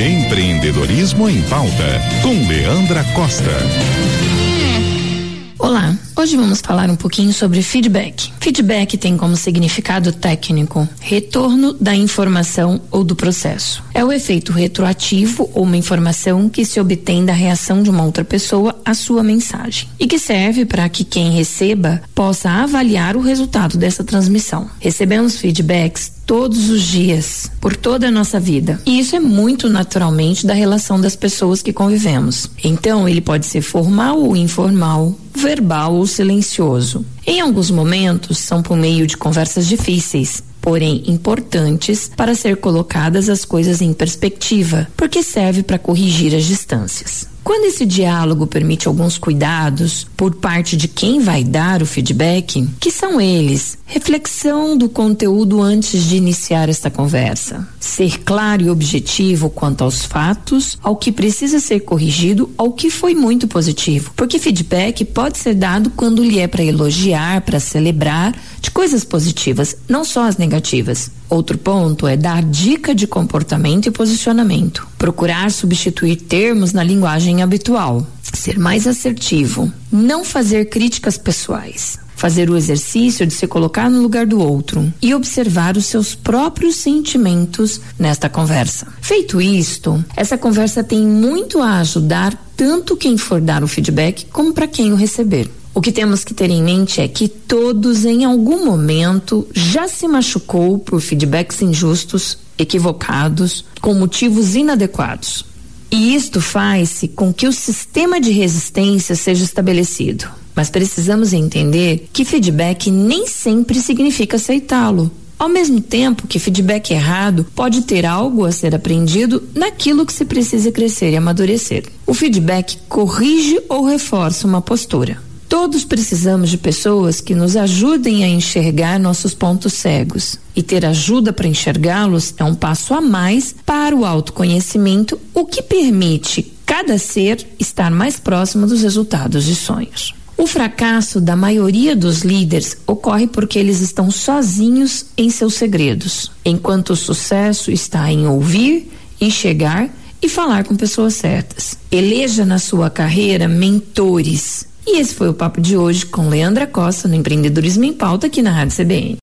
Empreendedorismo em pauta com Leandra Costa. Olá, hoje vamos falar um pouquinho sobre feedback. Feedback tem como significado técnico retorno da informação ou do processo. É o efeito retroativo ou uma informação que se obtém da reação de uma outra pessoa à sua mensagem e que serve para que quem receba possa avaliar o resultado dessa transmissão. Recebemos feedbacks todos os dias, por toda a nossa vida. E isso é muito naturalmente da relação das pessoas que convivemos. Então, ele pode ser formal ou informal, verbal ou silencioso. Em alguns momentos, são por meio de conversas difíceis, porém importantes para ser colocadas as coisas em perspectiva, porque serve para corrigir as distâncias. Quando esse diálogo permite alguns cuidados por parte de quem vai dar o feedback, que são eles? Reflexão do conteúdo antes de iniciar esta conversa. Ser claro e objetivo quanto aos fatos, ao que precisa ser corrigido, ao que foi muito positivo. Porque feedback pode ser dado quando lhe é para elogiar, para celebrar de coisas positivas, não só as negativas. Outro ponto é dar dica de comportamento e posicionamento. Procurar substituir termos na linguagem habitual. Ser mais assertivo. Não fazer críticas pessoais fazer o exercício de se colocar no lugar do outro e observar os seus próprios sentimentos nesta conversa. Feito isto, essa conversa tem muito a ajudar tanto quem for dar o feedback como para quem o receber. O que temos que ter em mente é que todos, em algum momento, já se machucou por feedbacks injustos, equivocados, com motivos inadequados. E isto faz-se com que o sistema de resistência seja estabelecido. Mas precisamos entender que feedback nem sempre significa aceitá-lo. Ao mesmo tempo que feedback errado pode ter algo a ser aprendido naquilo que se precisa crescer e amadurecer. O feedback corrige ou reforça uma postura. Todos precisamos de pessoas que nos ajudem a enxergar nossos pontos cegos. E ter ajuda para enxergá-los é um passo a mais para o autoconhecimento, o que permite cada ser estar mais próximo dos resultados e sonhos. O fracasso da maioria dos líderes ocorre porque eles estão sozinhos em seus segredos, enquanto o sucesso está em ouvir, enxergar e falar com pessoas certas. Eleja na sua carreira mentores e esse foi o papo de hoje com Leandra Costa no Empreendedorismo em Pauta aqui na Rádio CBN.